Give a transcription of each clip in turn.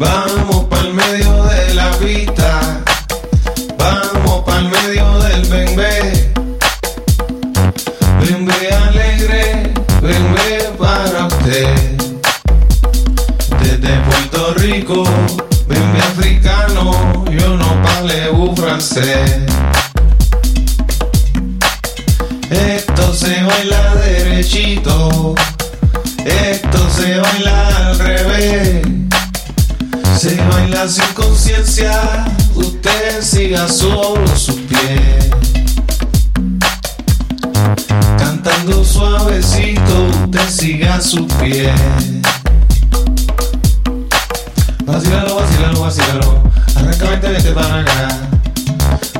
Vamos para el medio de la pista. Vamos para el medio del bembé. Bembé alegre, bembé para usted. Desde Puerto Rico, bembé africano, yo no paleo francés. Esto se baila derechito. Sin conciencia, usted siga solo sus pies. Cantando suavecito, usted siga sus pies. Vacílalo, vacílalo, vacílalo. Arranca, vete, vete para acá.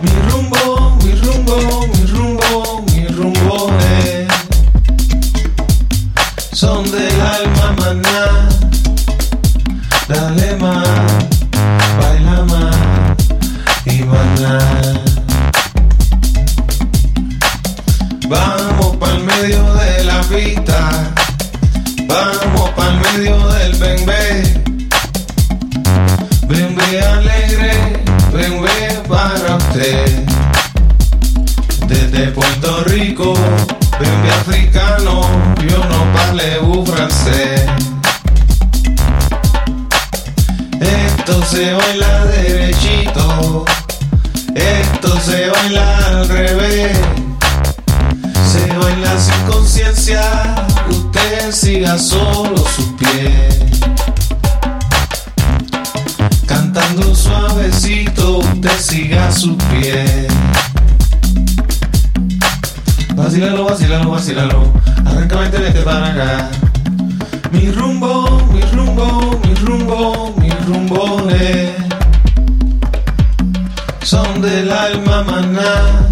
Mi rumbo, Vamos pa'l medio de la pista. Vamos pa'l medio del bembé. Bembé alegre, bembé para usted. Desde Puerto Rico, bembé africano, yo no parlez francés. Esto se baila derechito, esto se baila al revés. Se baila sin conciencia, usted siga solo sus pies. Cantando suavecito, usted siga sus pies. Vacílalo, vacílalo, vacílalo. Arranca, vete para acá. Mi rumbo, mi rumbo, mi rumbo, mi rumbo es. Son del alma maná.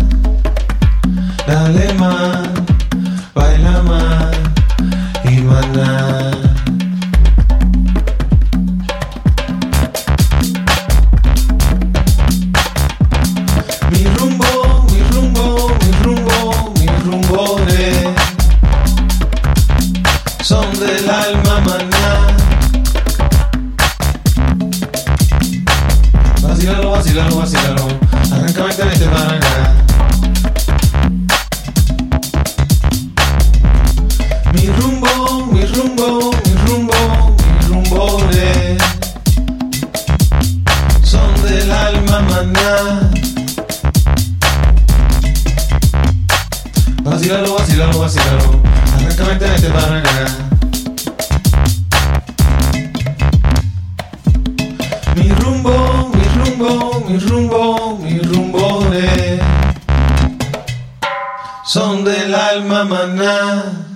Dale más, Vacílalo, vacílalo. Arranca, vete, vete para acá. Mi rumbo, mi rumbo, mi rumbo, mi rumbo es. Son del alma maná. Vacílalo, vacílalo, vacílalo. Arranca, vete, vete para acá. Mi rumbo, mi rumbo es. Son del alma maná.